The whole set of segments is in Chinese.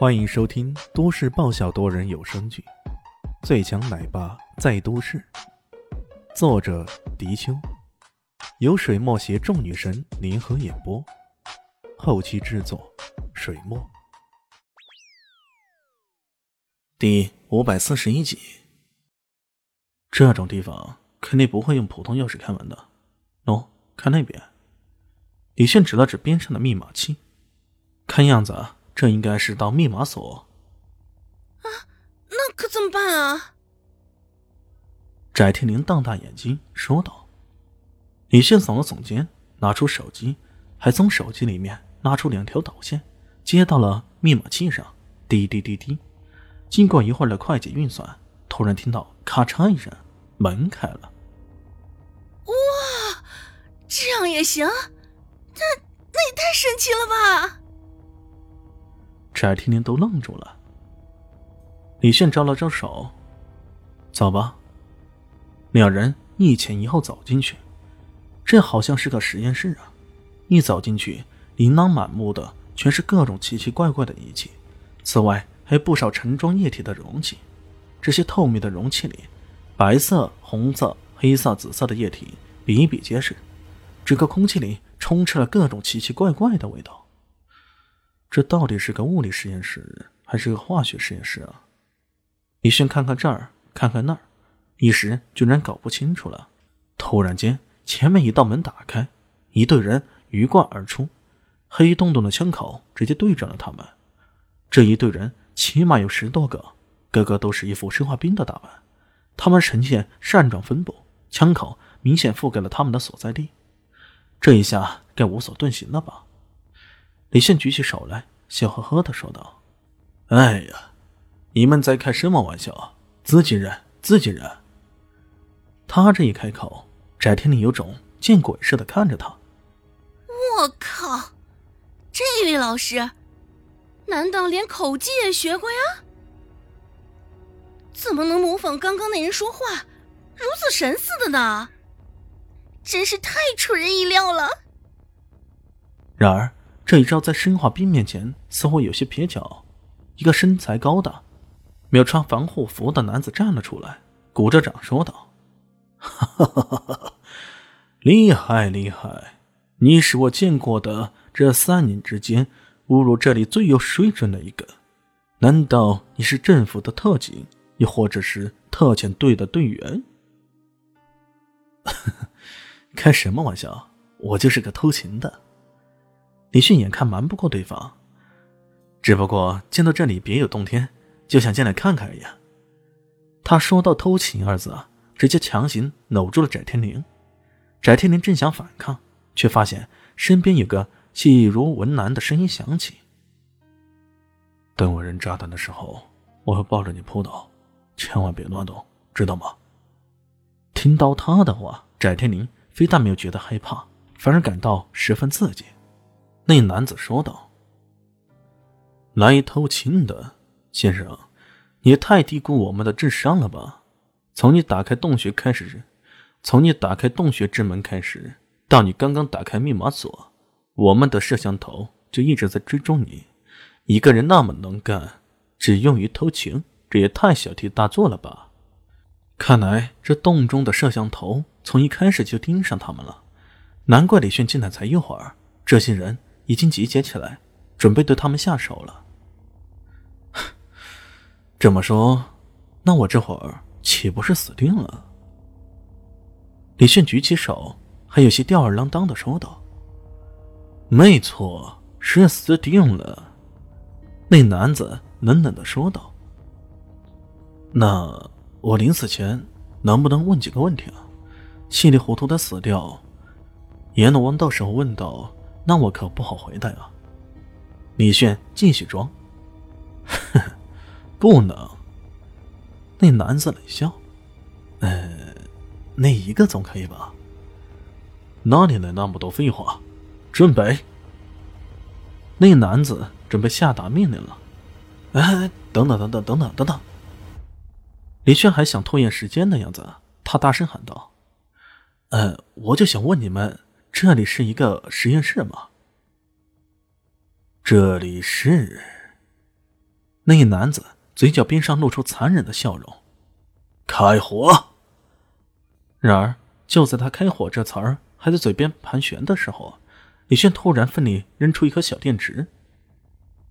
欢迎收听都市爆笑多人有声剧《最强奶爸在都市》，作者：迪秋，由水墨携众女神联合演播，后期制作：水墨。第五百四十一集，这种地方肯定不会用普通钥匙开门的。喏，看那边。李炫指了指边上的密码器，看样子这应该是道密码锁。啊，那可怎么办啊？翟天林瞪大眼睛说道。李炫耸了耸肩，拿出手机，还从手机里面拉出两条导线，接到了密码器上，滴滴滴滴。经过一会儿的快捷运算，突然听到咔嚓一声，门开了。哇，这样也行？那那也太神奇了吧！翟天林都愣住了。李炫招了招手：“走吧。”两人一前一后走进去，这好像是个实验室啊！一走进去，琳琅满目的全是各种奇奇怪怪的仪器，此外还有不少盛装液体的容器。这些透明的容器里，白色、红色、黑色、紫色的液体比比皆是，整个空气里。充斥了各种奇奇怪怪的味道，这到底是个物理实验室还是个化学实验室啊？李迅看看这儿，看看那儿，一时居然搞不清楚了。突然间，前面一道门打开，一队人鱼贯而出，黑洞洞的枪口直接对准了他们。这一队人起码有十多个，个个都是一副生化兵的打扮，他们呈现扇状分布，枪口明显覆盖了他们的所在地。这一下该无所遁形了吧？李现举起手来，笑呵呵的说道：“哎呀，你们在开什么玩笑？自己人，自己人。”他这一开口，翟天林有种见鬼似的看着他。我靠，这位老师，难道连口技也学过呀？怎么能模仿刚刚那人说话，如此神似的呢？真是太出人意料了。然而，这一招在生化兵面前似乎有些蹩脚。一个身材高大、没有穿防护服的男子站了出来，鼓着掌说道：“哈哈哈哈厉害厉害！你是我见过的这三年之间侮辱这里最有水准的一个。难道你是政府的特警，又或者是特遣队的队员？” 开什么玩笑！我就是个偷情的。李迅眼看瞒不过对方，只不过见到这里别有洞天，就想进来看看而已。他说到“偷情”二字，直接强行搂住了翟天林。翟天林正想反抗，却发现身边有个细如蚊兰的声音响起：“等我扔炸弹的时候，我会抱着你扑倒，千万别乱动，知道吗？”听到他的话，翟天林。非但没有觉得害怕，反而感到十分刺激。那男子说道：“来偷情的先生，你太低估我们的智商了吧？从你打开洞穴开始，从你打开洞穴之门开始，到你刚刚打开密码锁，我们的摄像头就一直在追踪你。一个人那么能干，只用于偷情，这也太小题大做了吧？”看来这洞中的摄像头从一开始就盯上他们了，难怪李炫进来才一会儿，这些人已经集结起来，准备对他们下手了。这么说，那我这会儿岂不是死定了？李炫举起手，还有些吊儿郎当的说道：“没错，是死定了。”那男子冷冷的说道：“那……”我临死前能不能问几个问题啊？稀里糊涂的死掉，阎罗王到时候问到，那我可不好回答啊。李炫继续装，不能。那男子冷笑，呃，那一个总可以吧？哪里来那么多废话？准备。那男子准备下达命令了。哎，等等等等等等等等。李炫还想拖延时间的样子，他大声喊道：“呃，我就想问你们，这里是一个实验室吗？”这里是。那男子嘴角边上露出残忍的笑容：“开火！”然而，就在他“开火”这词儿还在嘴边盘旋的时候，李炫突然奋力扔出一颗小电池。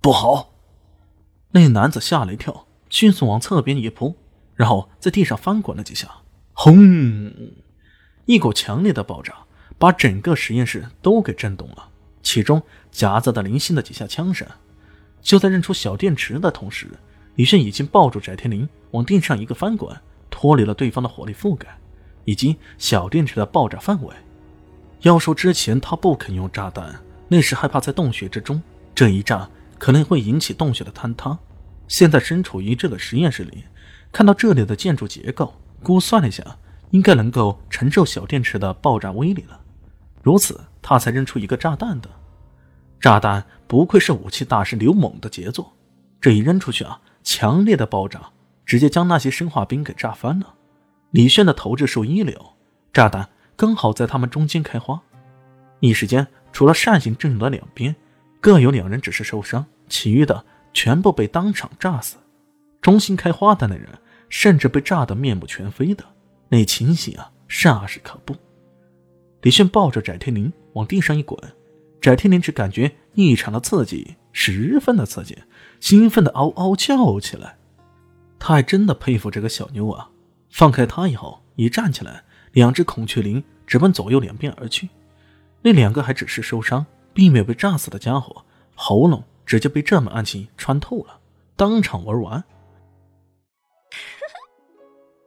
不好！那男子吓了一跳，迅速往侧边一扑，然后在地上翻滚了几下，轰！一股强烈的爆炸把整个实验室都给震动了，其中夹杂的零星的几下枪声。就在扔出小电池的同时，李炫已经抱住翟天临往地上一个翻滚，脱离了对方的火力覆盖。以及小电池的爆炸范围。要说之前他不肯用炸弹，那是害怕在洞穴之中这一炸可能会引起洞穴的坍塌。现在身处于这个实验室里，看到这里的建筑结构，估算了一下，应该能够承受小电池的爆炸威力了。如此，他才扔出一个炸弹的。炸弹不愧是武器大师刘猛的杰作，这一扔出去啊，强烈的爆炸直接将那些生化兵给炸翻了。李炫的投掷术一流，炸弹刚好在他们中间开花，一时间除了扇形阵营的两边各有两人只是受伤，其余的全部被当场炸死。中心开花的那人甚至被炸得面目全非的，那情形啊，煞是可怖。李炫抱着翟天临往地上一滚，翟天临只感觉异常的刺激，十分的刺激，兴奋的嗷嗷叫起来。他还真的佩服这个小妞啊！放开他以后，一站起来，两只孔雀翎直奔左右两边而去。那两个还只是受伤，并没有被炸死的家伙，喉咙直接被这门暗器穿透了，当场玩完。